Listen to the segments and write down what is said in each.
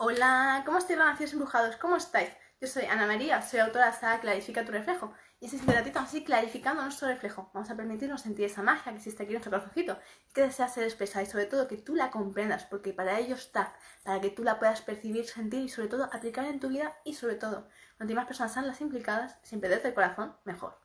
Hola, ¿cómo estáis, nacidos embrujados? ¿Cómo estáis? Yo soy Ana María, soy autora de saga Clarifica tu reflejo. Y este ratito así clarificando nuestro reflejo. Vamos a permitirnos sentir esa magia que existe aquí en nuestro corazoncito, que desea ser expresada y sobre todo que tú la comprendas, porque para ello está, para que tú la puedas percibir, sentir y sobre todo aplicar en tu vida y sobre todo, cuanto más personas sean las implicadas, siempre desde el corazón, mejor.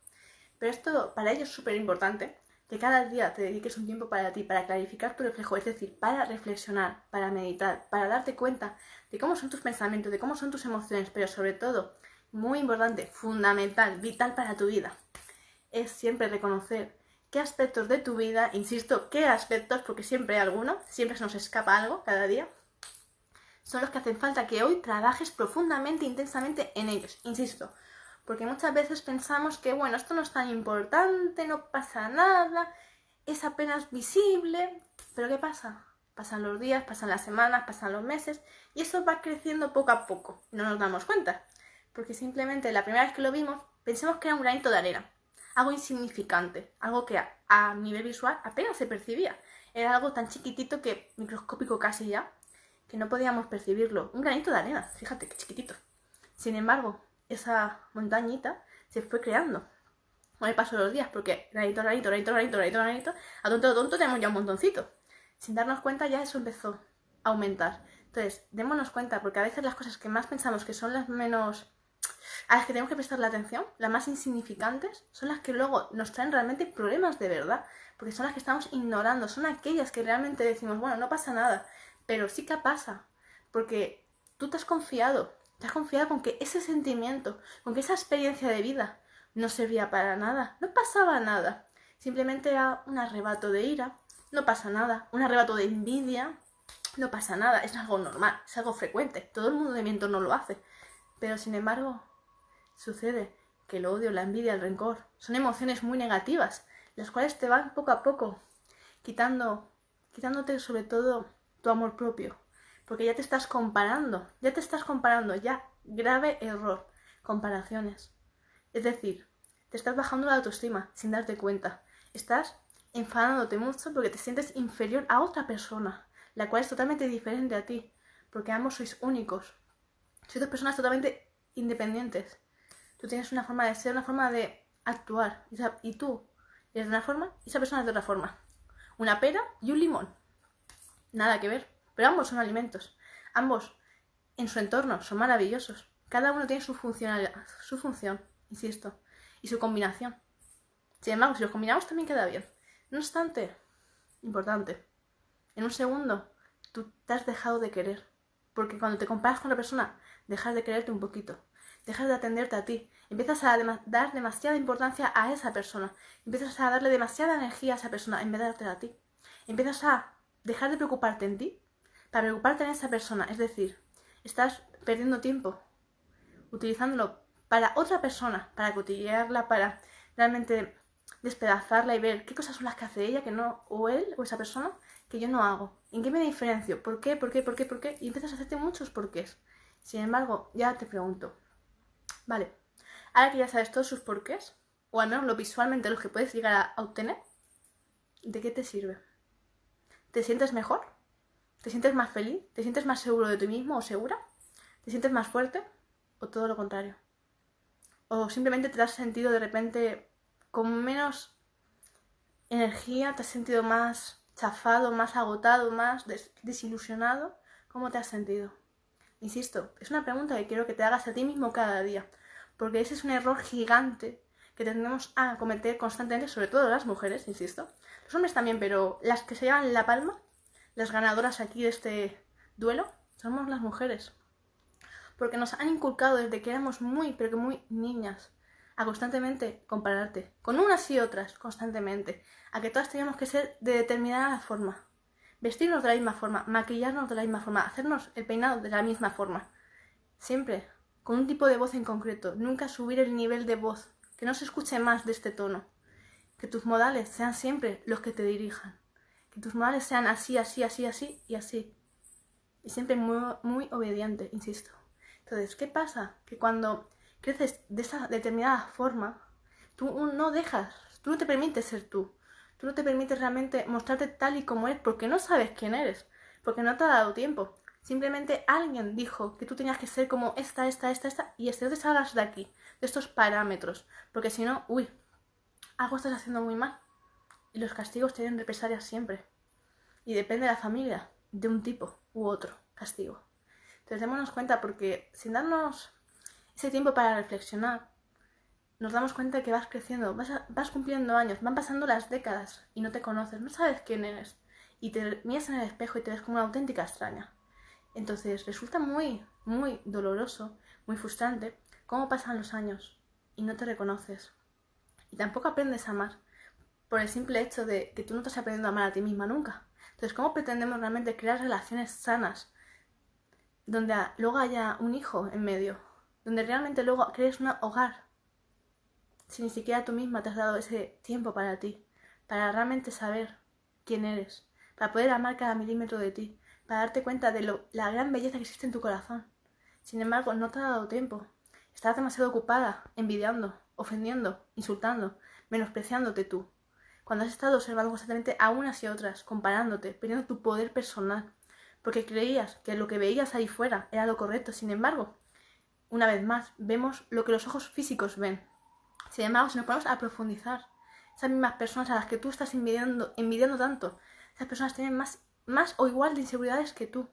Pero esto para ello es súper importante, que cada día te dediques un tiempo para ti, para clarificar tu reflejo, es decir, para reflexionar, para meditar, para darte cuenta de cómo son tus pensamientos, de cómo son tus emociones, pero sobre todo, muy importante, fundamental, vital para tu vida, es siempre reconocer qué aspectos de tu vida, insisto, qué aspectos, porque siempre hay alguno, siempre se nos escapa algo cada día, son los que hacen falta que hoy trabajes profundamente, intensamente en ellos, insisto, porque muchas veces pensamos que, bueno, esto no es tan importante, no pasa nada, es apenas visible, pero ¿qué pasa? Pasan los días, pasan las semanas, pasan los meses y eso va creciendo poco a poco. No nos damos cuenta, porque simplemente la primera vez que lo vimos pensamos que era un granito de arena, algo insignificante, algo que a, nivel visual apenas se percibía. Era algo tan chiquitito que, microscópico casi ya, que no podíamos percibirlo. Un granito de arena, fíjate qué chiquitito. Sin embargo, esa montañita se fue creando con el paso de los días, porque granito, granito, granito, granito, granito, granito, a tonto, tonto tenemos ya un montoncito. Sin darnos cuenta ya eso empezó a aumentar. Entonces, démonos cuenta, porque a veces las cosas que más pensamos que son las menos... a las que tenemos que prestar la atención, las más insignificantes, son las que luego nos traen realmente problemas de verdad, porque son las que estamos ignorando, son aquellas que realmente decimos, bueno, no pasa nada, pero sí que pasa, porque tú te has confiado, te has confiado con que ese sentimiento, con que esa experiencia de vida no servía para nada, no pasaba nada. Simplemente era un arrebato de ira, no pasa nada. Un arrebato de envidia, no pasa nada. Es algo normal, es algo frecuente. Todo el mundo de mi entorno lo hace. Pero sin embargo, sucede que el odio, la envidia, el rencor son emociones muy negativas, las cuales te van poco a poco quitando, quitándote sobre todo tu amor propio, porque ya te estás comparando, ya te estás comparando, ya grave error, comparaciones. Es decir, te estás bajando la autoestima sin darte cuenta. Estás enfadándote mucho porque te sientes inferior a otra persona, la cual es totalmente diferente a ti, porque ambos sois únicos. Sois dos personas totalmente independientes. Tú tienes una forma de ser, una forma de actuar, y tú eres de una forma y esa persona es de otra forma. Una pera y un limón. Nada que ver. Pero ambos son alimentos. Ambos, en su entorno, son maravillosos. Cada uno tiene su, funcionalidad, su función, insisto, y su combinación. Sin embargo, si los combinamos también queda bien. No obstante, importante, en un segundo tú te has dejado de querer. Porque cuando te comparas con la persona, dejas de quererte un poquito. Dejas de atenderte a ti. Empiezas a dar demasiada importancia a esa persona. Empiezas a darle demasiada energía a esa persona en vez de darte a ti. Empiezas a dejar de preocuparte en ti para preocuparte en esa persona. Es decir, estás perdiendo tiempo utilizándolo para otra persona, para cotillearla, para realmente despedazarla y ver qué cosas son las que hace ella que no, o él, o esa persona, que yo no hago. ¿En qué me diferencio? ¿Por qué? ¿Por qué? ¿Por qué? ¿Por qué? Y empiezas a hacerte muchos porqués. Sin embargo, ya te pregunto, vale, ahora que ya sabes todos sus porqués, o al menos lo visualmente los que puedes llegar a obtener, ¿de qué te sirve? ¿Te sientes mejor? ¿Te sientes más feliz? ¿Te sientes más seguro de ti mismo o segura? ¿Te sientes más fuerte? ¿O todo lo contrario? ¿O simplemente te has sentido de repente con menos energía? ¿Te has sentido más chafado, más agotado, más desilusionado? ¿Cómo te has sentido? Insisto, es una pregunta que quiero que te hagas a ti mismo cada día, porque ese es un error gigante que tendemos a cometer constantemente, sobre todo las mujeres, insisto. Los hombres también, pero las que se llevan la palma las ganadoras aquí de este duelo somos las mujeres. Porque nos han inculcado desde que éramos muy, pero que muy niñas, a constantemente compararte con unas y otras, constantemente, a que todas teníamos que ser de determinada forma, vestirnos de la misma forma, maquillarnos de la misma forma, hacernos el peinado de la misma forma. Siempre con un tipo de voz en concreto, nunca subir el nivel de voz, que no se escuche más de este tono, que tus modales sean siempre los que te dirijan tus modales sean así, así, así, así y así. Y siempre muy, muy obediente, insisto. Entonces, ¿qué pasa? Que cuando creces de esa determinada forma, tú no dejas, tú no te permites ser tú. Tú no te permites realmente mostrarte tal y como eres porque no sabes quién eres, porque no te ha dado tiempo. Simplemente alguien dijo que tú tenías que ser como esta, esta, esta, esta, y este, te salgas de aquí, de estos parámetros, porque si no, uy, algo estás haciendo muy mal. Y los castigos tienen represalias siempre. Y depende de la familia, de un tipo u otro castigo. Entonces démonos cuenta porque sin darnos ese tiempo para reflexionar, nos damos cuenta que vas creciendo, vas, vas cumpliendo años, van pasando las décadas y no te conoces, no sabes quién eres. Y te miras en el espejo y te ves como una auténtica extraña. Entonces resulta muy, muy doloroso, muy frustrante cómo pasan los años y no te reconoces. Y tampoco aprendes a amar por el simple hecho de que tú no estás aprendiendo a amar a ti misma nunca. Entonces, ¿cómo pretendemos realmente crear relaciones sanas donde luego haya un hijo en medio? Donde realmente luego crees un hogar si ni siquiera tú misma te has dado ese tiempo para ti, para realmente saber quién eres, para poder amar cada milímetro de ti, para darte cuenta de lo, la gran belleza que existe en tu corazón. Sin embargo, no te ha dado tiempo. Estás demasiado ocupada, envidiando, ofendiendo, insultando, menospreciándote tú. Cuando has estado observando constantemente a unas y otras, comparándote, perdiendo tu poder personal, porque creías que lo que veías ahí fuera era lo correcto. Sin embargo, una vez más, vemos lo que los ojos físicos ven. Sin embargo, si nos ponemos a profundizar, esas mismas personas a las que tú estás envidiando, envidiando tanto, esas personas tienen más más o igual de inseguridades que tú.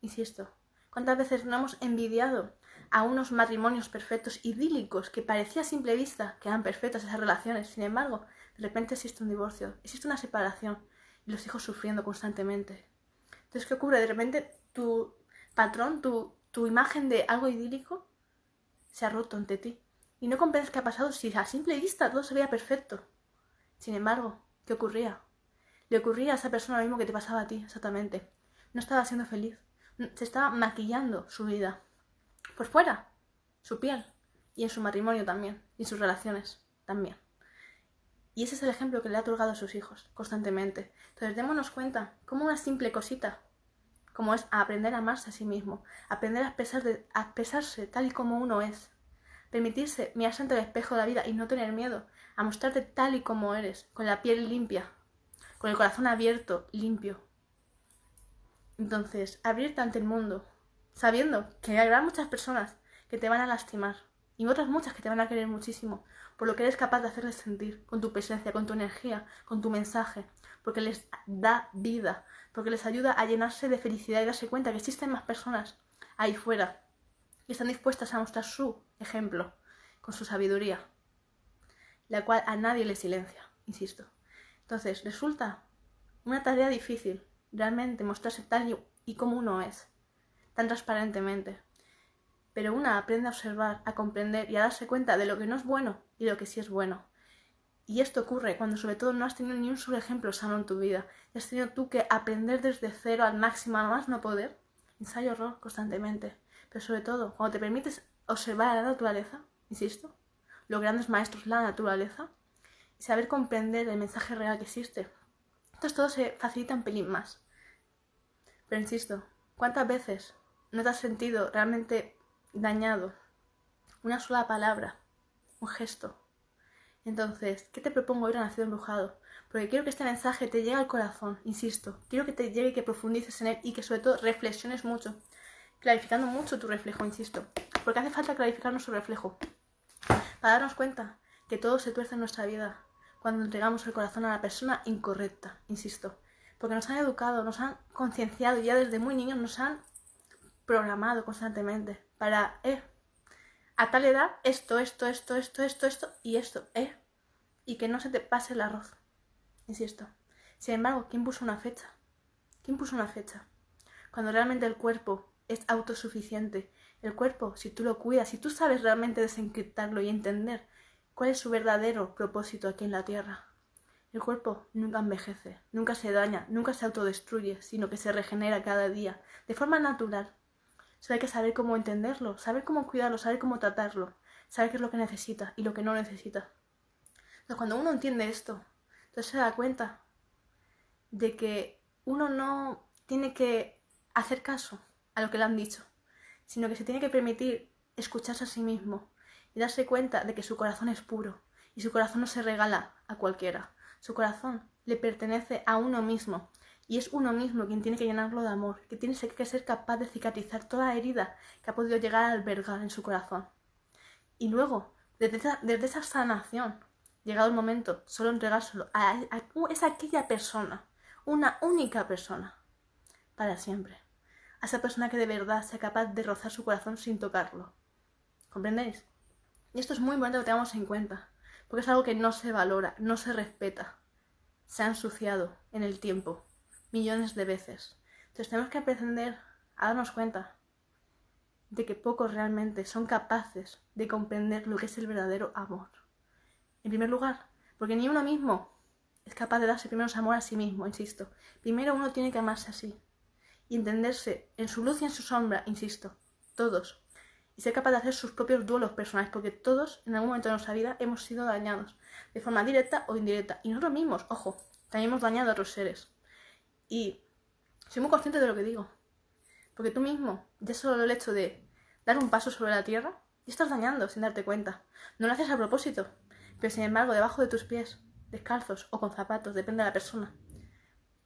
Insisto, ¿cuántas veces no hemos envidiado a unos matrimonios perfectos, idílicos, que parecía a simple vista que eran perfectas esas relaciones? Sin embargo, de repente existe un divorcio, existe una separación y los hijos sufriendo constantemente. Entonces, ¿qué ocurre? De repente tu patrón, tu, tu imagen de algo idílico se ha roto ante ti. Y no comprendes qué ha pasado si a simple vista todo se veía perfecto. Sin embargo, ¿qué ocurría? Le ocurría a esa persona lo mismo que te pasaba a ti, exactamente. No estaba siendo feliz. Se estaba maquillando su vida. Por fuera, su piel. Y en su matrimonio también. Y en sus relaciones también. Y ese es el ejemplo que le ha otorgado a sus hijos, constantemente. Entonces démonos cuenta, como una simple cosita, como es aprender a amarse a sí mismo, aprender a, a expresarse tal y como uno es, permitirse mirarse ante el espejo de la vida y no tener miedo, a mostrarte tal y como eres, con la piel limpia, con el corazón abierto, limpio. Entonces, abrirte ante el mundo, sabiendo que habrá muchas personas que te van a lastimar y otras muchas que te van a querer muchísimo por lo que eres capaz de hacerles sentir con tu presencia, con tu energía, con tu mensaje, porque les da vida, porque les ayuda a llenarse de felicidad y darse cuenta que existen más personas ahí fuera que están dispuestas a mostrar su ejemplo con su sabiduría, la cual a nadie le silencia, insisto. Entonces, resulta una tarea difícil realmente mostrarse tal y como uno es, tan transparentemente. Pero una aprende a observar, a comprender y a darse cuenta de lo que no es bueno y lo que sí es bueno. Y esto ocurre cuando sobre todo no has tenido ni un solo ejemplo sano en tu vida. Y has tenido tú que aprender desde cero al máximo, a más no poder. Ensayo error constantemente. Pero sobre todo, cuando te permites observar a la naturaleza, insisto, los grandes maestros, la naturaleza, saber comprender el mensaje real que existe. Entonces todo se facilita un pelín más. Pero insisto, ¿cuántas veces no te has sentido realmente dañado? Una sola palabra, un gesto. Entonces, ¿qué te propongo hoy a Nacido Embrujado? Porque quiero que este mensaje te llegue al corazón, insisto. Quiero que te llegue y que profundices en él y que sobre todo reflexiones mucho. Clarificando mucho tu reflejo, insisto. Porque hace falta clarificar nuestro reflejo. Para darnos cuenta que todo se tuerce en nuestra vida cuando entregamos el corazón a la persona incorrecta, insisto. Porque nos han educado, nos han concienciado ya desde muy niños, nos han programado constantemente para, eh, a tal edad, esto, esto, esto, esto, esto, esto y esto, eh. Y que no se te pase el arroz, insisto. Sin embargo, ¿quién puso una fecha? ¿Quién puso una fecha? Cuando realmente el cuerpo es autosuficiente. El cuerpo, si tú lo cuidas, si tú sabes realmente desencriptarlo y entender ¿Cuál es su verdadero propósito aquí en la Tierra? El cuerpo nunca envejece, nunca se daña, nunca se autodestruye, sino que se regenera cada día, de forma natural. Hay que saber cómo entenderlo, saber cómo cuidarlo, saber cómo tratarlo, saber qué es lo que necesita y lo que no necesita. Entonces, cuando uno entiende esto, entonces se da cuenta de que uno no tiene que hacer caso a lo que le han dicho, sino que se tiene que permitir escucharse a sí mismo, y darse cuenta de que su corazón es puro y su corazón no se regala a cualquiera. Su corazón le pertenece a uno mismo Y es uno mismo quien tiene que llenarlo de amor, que tiene que ser capaz de cicatrizar toda herida que ha podido llegar a albergar en su corazón. Y luego, desde esa, sanación, llegado el momento, solo entregárselo a, a, aquella persona, una única persona, para siempre. A esa persona que de verdad sea capaz de rozar su corazón sin tocarlo. ¿Comprendéis? Y esto es muy importante que tengamos en cuenta, porque es algo que no se valora, no se respeta. Se ha ensuciado en el tiempo millones de veces. Entonces tenemos que aprender a darnos cuenta de que pocos realmente son capaces de comprender lo que es el verdadero amor. En primer lugar, porque ni uno mismo es capaz de darse primero amor a sí mismo, insisto. Primero uno tiene que amarse así y entenderse en su luz y en su sombra, insisto, todos. Y ser capaz de hacer sus propios duelos personales, porque todos en algún momento de nuestra vida hemos sido dañados, de forma directa o indirecta. Y nosotros mismos, ojo, también hemos dañado a otros seres. Y soy muy consciente de lo que digo. Porque tú mismo, ya solo el hecho de dar un paso sobre la tierra, ya estás dañando sin darte cuenta. No lo haces a propósito, pero sin embargo, debajo de tus pies, descalzos o con zapatos, depende de la persona,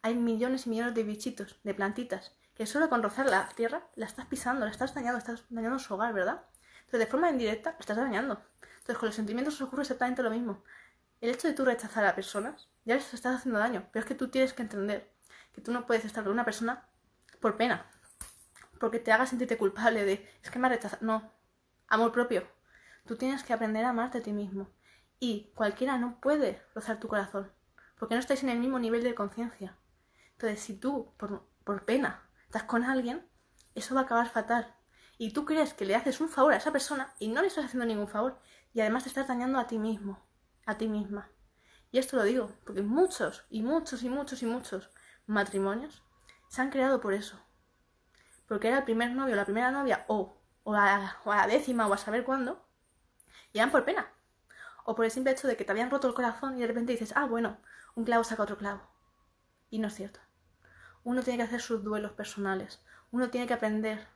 hay millones y millones de bichitos, de plantitas, que solo con rozar la tierra la estás pisando, la estás dañando, estás dañando su hogar, ¿verdad? Entonces, de forma indirecta, la estás dañando. Entonces, con los sentimientos ocurre exactamente lo mismo. El hecho de tú rechazar a personas, ya les estás haciendo daño, pero es que tú tienes que entender que tú no puedes estar con una persona por pena, porque te haga sentirte culpable de, es que me ha rechazado. No, amor propio. Tú tienes que aprender a amarte a ti mismo. Y cualquiera no puede rozar tu corazón, porque no estáis en el mismo nivel de conciencia. Entonces, si tú, por, por pena, estás con alguien, eso va a acabar fatal. Y tú crees que le haces un favor a esa persona y no le estás haciendo ningún favor. Y además te estás dañando a ti mismo, a ti misma. Y esto lo digo, porque muchos, y muchos, y muchos, y muchos matrimonios se han creado por eso. Porque era el primer novio, la primera novia, o, o, a, o a la décima, o a saber cuándo, y eran por pena. O por el simple hecho de que te habían roto el corazón y de repente dices, ah, bueno, un clavo saca otro clavo. Y no es cierto. Uno tiene que hacer sus duelos personales. Uno tiene que aprender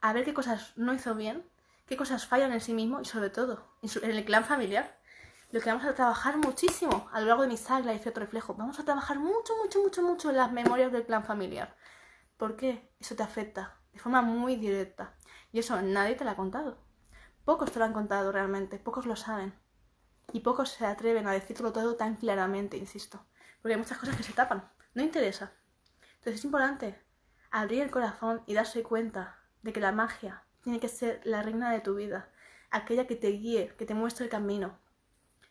a ver qué cosas no hizo bien, qué cosas fallan en sí mismo y sobre todo en, el clan familiar. Lo que vamos a trabajar muchísimo a lo largo de mi saga y cierto reflejo. Vamos a trabajar mucho, mucho, mucho, mucho las memorias del clan familiar. ¿Por qué? Eso te afecta de forma muy directa. Y eso nadie te lo ha contado. Pocos te lo han contado realmente, pocos lo saben. Y pocos se atreven a decirlo todo tan claramente, insisto. Porque hay muchas cosas que se tapan. No interesa. Entonces es importante abrir el corazón y darse cuenta de que la magia tiene que ser la reina de tu vida, aquella que te guíe, que te muestre el camino.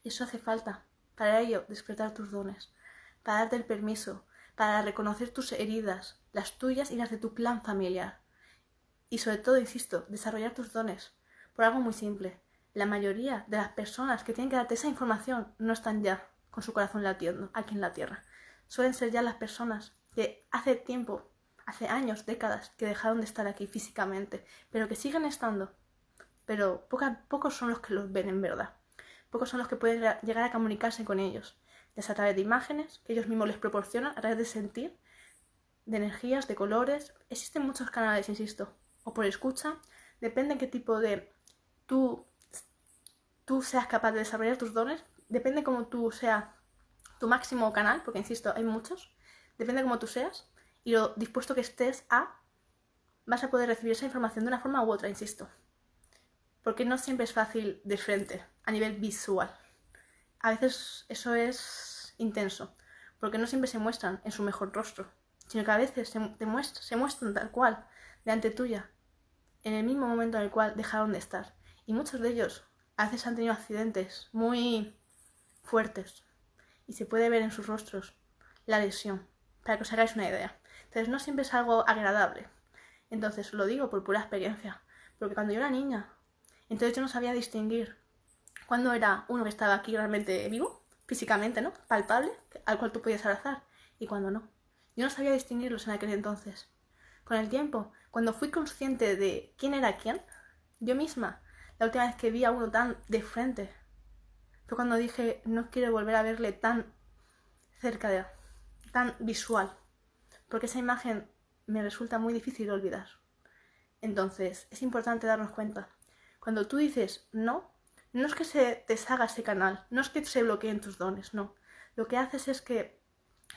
Y eso hace falta. Para ello, despertar tus dones, para darte el permiso, para reconocer tus heridas, las tuyas y las de tu plan familiar. Y sobre todo, insisto, desarrollar tus dones. Por algo muy simple. La mayoría de las personas que tienen que darte esa información no están ya con su corazón latiendo aquí en la Tierra. Suelen ser ya las personas que hace tiempo, hace años, décadas, que dejaron de estar aquí físicamente, pero que siguen estando. Pero pocos son los que los ven en verdad. Pocos son los que pueden llegar a comunicarse con ellos, ya sea a través de imágenes que ellos mismos les proporcionan, a través de sentir, de energías, de colores. Existen muchos canales, insisto, o por escucha. Depende en qué tipo de tú, tú seas capaz de desarrollar tus dones. Depende cómo tú seas tu máximo canal, porque insisto, hay muchos. Depende de cómo tú seas y lo dispuesto que estés a, vas a poder recibir esa información de una forma u otra, insisto. Porque no siempre es fácil de frente, a nivel visual. A veces eso es intenso, porque no siempre se muestran en su mejor rostro, sino que a veces se, muestran tal cual, delante tuya, en el mismo momento en el cual dejaron de estar. Y muchos de ellos a veces han tenido accidentes muy fuertes y se puede ver en sus rostros la lesión para que os hagáis una idea. Entonces no siempre es algo agradable. Entonces lo digo por pura experiencia. Porque cuando yo era niña, entonces yo no sabía distinguir cuándo era uno que estaba aquí realmente vivo, físicamente, ¿no? Palpable, al cual tú podías abrazar, y cuando no. Yo no sabía distinguirlos en aquel entonces. Con el tiempo, cuando fui consciente de quién era quién, yo misma, la última vez que vi a uno tan de frente, fue cuando dije, no quiero volver a verle tan cerca de, tan visual, porque esa imagen me resulta muy difícil de olvidar. Entonces, es importante darnos cuenta. Cuando tú dices no, no es que se deshaga ese canal, no es que se bloqueen tus dones, no. Lo que haces es que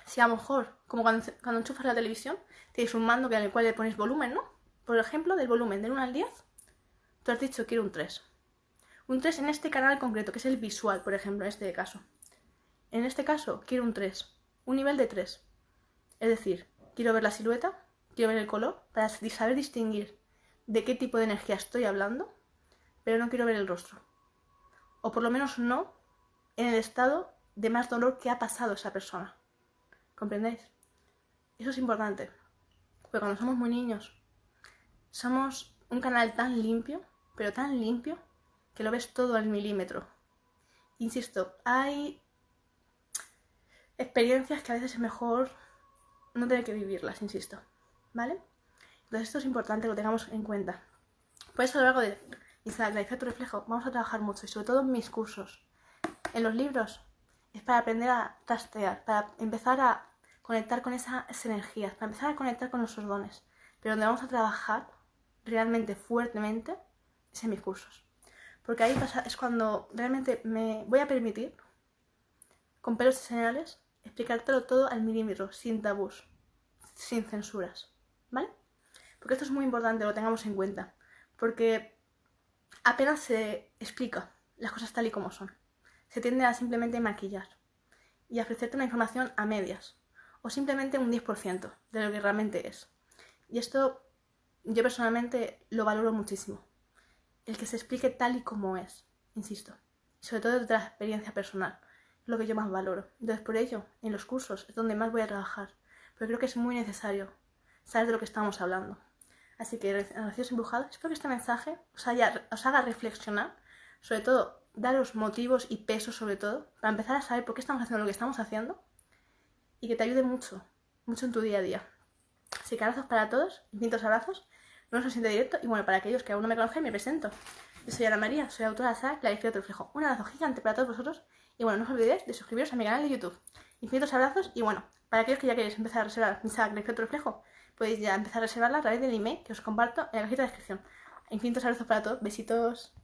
Si a lo mejor, como cuando, enchufas la televisión, tienes un mando en el cual le pones volumen, ¿no? Por ejemplo, del volumen del 1 al 10, tú has dicho quiero un 3. Un 3 en este canal concreto, que es el visual, por ejemplo, en este caso. En este caso, quiero un 3. Un nivel de 3. Es decir, quiero ver la silueta, quiero ver el color, para saber distinguir de qué tipo de energía estoy hablando, pero no quiero ver el rostro. O por lo menos no en el estado de más dolor que ha pasado esa persona. ¿Comprendéis? Eso es importante. Porque cuando somos muy niños, somos un canal tan limpio, pero tan limpio, que lo ves todo al milímetro. Insisto, hay experiencias que a veces es mejor no tener que vivirlas, insisto. ¿Vale? Entonces esto es importante que lo tengamos en cuenta. Por eso a lo largo de Instagram, efecto reflejo, vamos a trabajar mucho y sobre todo en mis cursos. En los libros es para aprender a trastear, para empezar a conectar con esas energías, para empezar a conectar con nuestros dones. Pero donde vamos a trabajar realmente fuertemente es en mis cursos. Porque ahí pasa, es cuando realmente me voy a permitir, con pelos y señales, explicártelo todo al milímetro, sin tabús, sin censuras. ¿Vale? Porque esto es muy importante, lo tengamos en cuenta. Porque apenas se explica las cosas tal y como son. Se tiende a simplemente maquillar y a ofrecerte una información a medias o simplemente un 10% de lo que realmente es. Y esto yo personalmente lo valoro muchísimo. El que se explique tal y como es, insisto. Sobre todo desde la experiencia personal. Lo que yo más valoro. Entonces por ello, en los cursos es donde más voy a trabajar. Pero creo que es muy necesario saber de lo que estamos hablando. Así que, gracias embrujados, espero que este mensaje os, os haga reflexionar, sobre todo, daros motivos y pesos sobre todo, para empezar a saber por qué estamos haciendo lo que estamos haciendo y que te ayude mucho, mucho en tu día a día. Así que abrazos para todos, infinitos abrazos, no se siente directo y bueno, para aquellos que aún no me conocen, me presento. Yo soy Ana María, soy autora de la saga reflejo. Un abrazo gigante para todos vosotros y bueno, no os olvidéis de suscribiros a mi canal de YouTube. Infinitos abrazos y bueno, para aquellos que ya queréis empezar a reservar mi saga reflejo, podéis ya empezar a reservarla a través del email que os comparto en la cajita de descripción. Infinitos abrazos para todos, besitos.